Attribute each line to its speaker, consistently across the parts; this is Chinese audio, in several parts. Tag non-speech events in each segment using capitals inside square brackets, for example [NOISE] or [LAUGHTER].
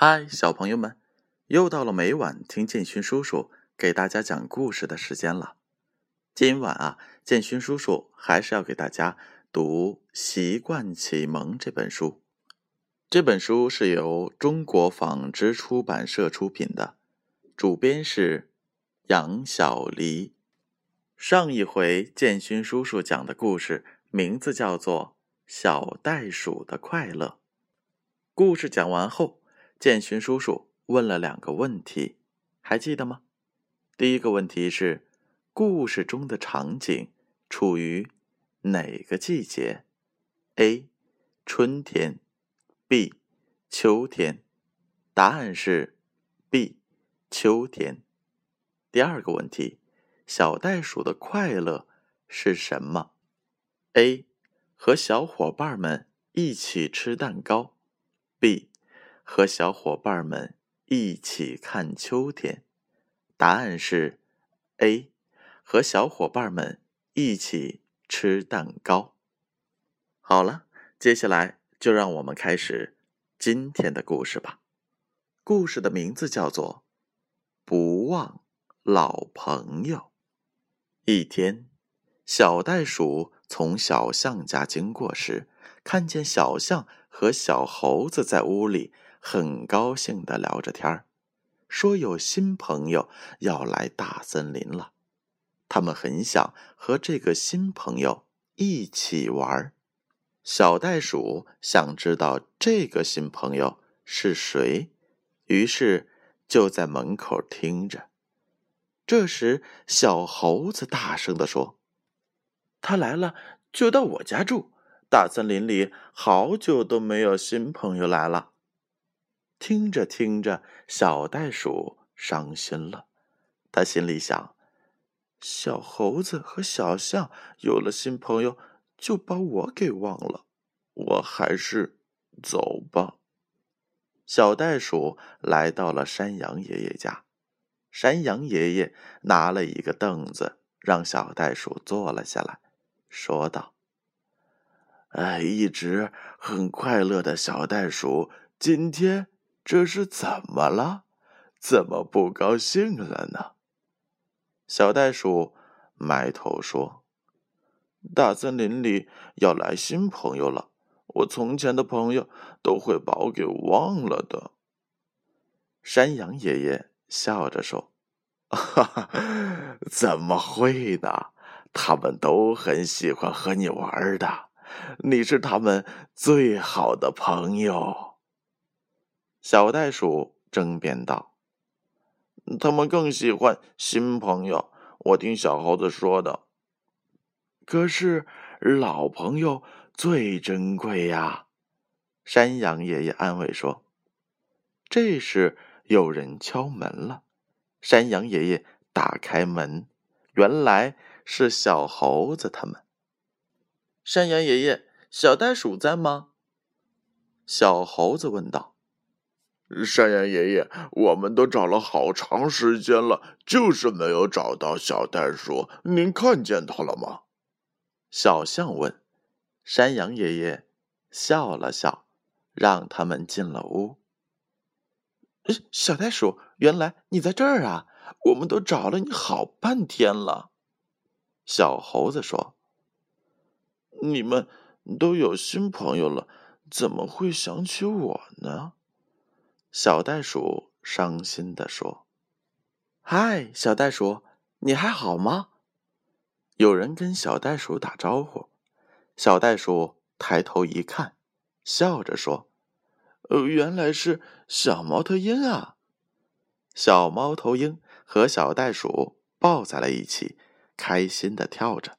Speaker 1: 嗨，小朋友们，又到了每晚听建勋叔叔给大家讲故事的时间了。今晚啊，建勋叔叔还是要给大家读《习惯启蒙》这本书。这本书是由中国纺织出版社出品的，主编是杨小黎。上一回建勋叔叔讲的故事名字叫做《小袋鼠的快乐》。故事讲完后。建勋叔叔问了两个问题，还记得吗？第一个问题是，故事中的场景处于哪个季节？A. 春天，B. 秋天。答案是 B. 秋天。第二个问题，小袋鼠的快乐是什么？A. 和小伙伴们一起吃蛋糕。B. 和小伙伴们一起看秋天，答案是 A。和小伙伴们一起吃蛋糕。好了，接下来就让我们开始今天的故事吧。故事的名字叫做《不忘老朋友》。一天，小袋鼠从小象家经过时，看见小象和小猴子在屋里。很高兴的聊着天儿，说有新朋友要来大森林了，他们很想和这个新朋友一起玩。小袋鼠想知道这个新朋友是谁，于是就在门口听着。这时，小猴子大声的说：“他来了，就到我家住。大森林里好久都没有新朋友来了。”听着听着，小袋鼠伤心了。他心里想：小猴子和小象有了新朋友，就把我给忘了。我还是走吧。小袋鼠来到了山羊爷爷家，山羊爷爷拿了一个凳子，让小袋鼠坐了下来，说道：“哎，一直很快乐的小袋鼠，今天……”这是怎么了？怎么不高兴了呢？小袋鼠埋头说：“大森林里要来新朋友了，我从前的朋友都会把我给忘了的。”山羊爷爷笑着说：“ [LAUGHS] 哈哈，怎么会呢？他们都很喜欢和你玩的，你是他们最好的朋友。”小袋鼠争辩道：“他们更喜欢新朋友。我听小猴子说的。可是老朋友最珍贵呀。”山羊爷爷安慰说。这时有人敲门了。山羊爷爷打开门，原来是小猴子他们。山羊爷爷，小袋鼠在吗？小猴子问道。
Speaker 2: 山羊爷爷，我们都找了好长时间了，就是没有找到小袋鼠。您看见它了吗？
Speaker 1: 小象问。山羊爷爷笑了笑，让他们进了屋。小袋鼠，原来你在这儿啊！我们都找了你好半天了。小猴子说：“
Speaker 2: 你们都有新朋友了，怎么会想起我呢？”
Speaker 1: 小袋鼠伤心地说：“嗨，小袋鼠，你还好吗？”有人跟小袋鼠打招呼。小袋鼠抬头一看，笑着说：“
Speaker 2: 呃，原来是小猫头鹰啊！”
Speaker 1: 小猫头鹰和小袋鼠抱在了一起，开心的跳着。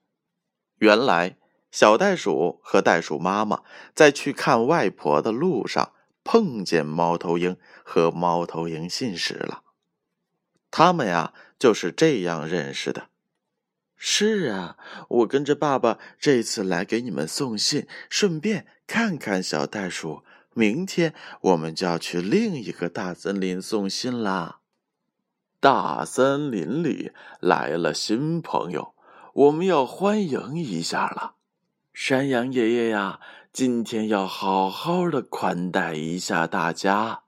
Speaker 1: 原来，小袋鼠和袋鼠妈妈在去看外婆的路上。碰见猫头鹰和猫头鹰信使了，他们呀就是这样认识的。是啊，我跟着爸爸这次来给你们送信，顺便看看小袋鼠。明天我们就要去另一个大森林送信啦。大森林里来了新朋友，我们要欢迎一下了。山羊爷爷呀。今天要好好的款待一下大家。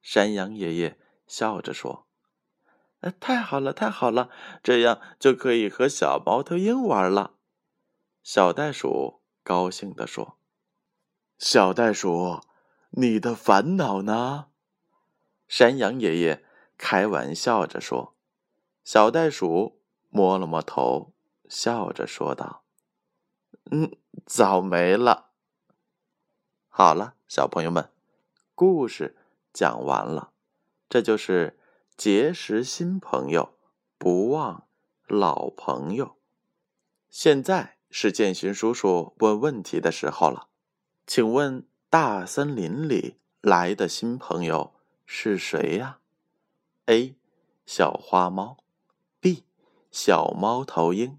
Speaker 1: 山羊爷爷笑着说：“太好了，太好了，这样就可以和小猫头鹰玩了。”小袋鼠高兴地说：“
Speaker 2: 小袋鼠，你的烦恼呢？”
Speaker 1: 山羊爷爷开玩笑着说。小袋鼠摸了摸头，笑着说道：“
Speaker 2: 嗯，早没了。”
Speaker 1: 好了，小朋友们，故事讲完了。这就是结识新朋友，不忘老朋友。现在是建勋叔叔问问题的时候了，请问大森林里来的新朋友是谁呀？A. 小花猫，B. 小猫头鹰。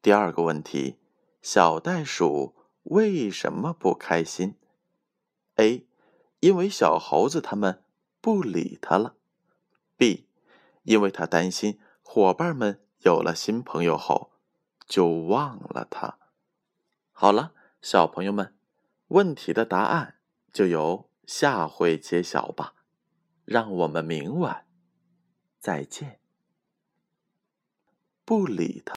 Speaker 1: 第二个问题，小袋鼠。为什么不开心？A，因为小猴子他们不理他了。B，因为他担心伙伴们有了新朋友后就忘了他。好了，小朋友们，问题的答案就由下回揭晓吧。让我们明晚再见。不理他。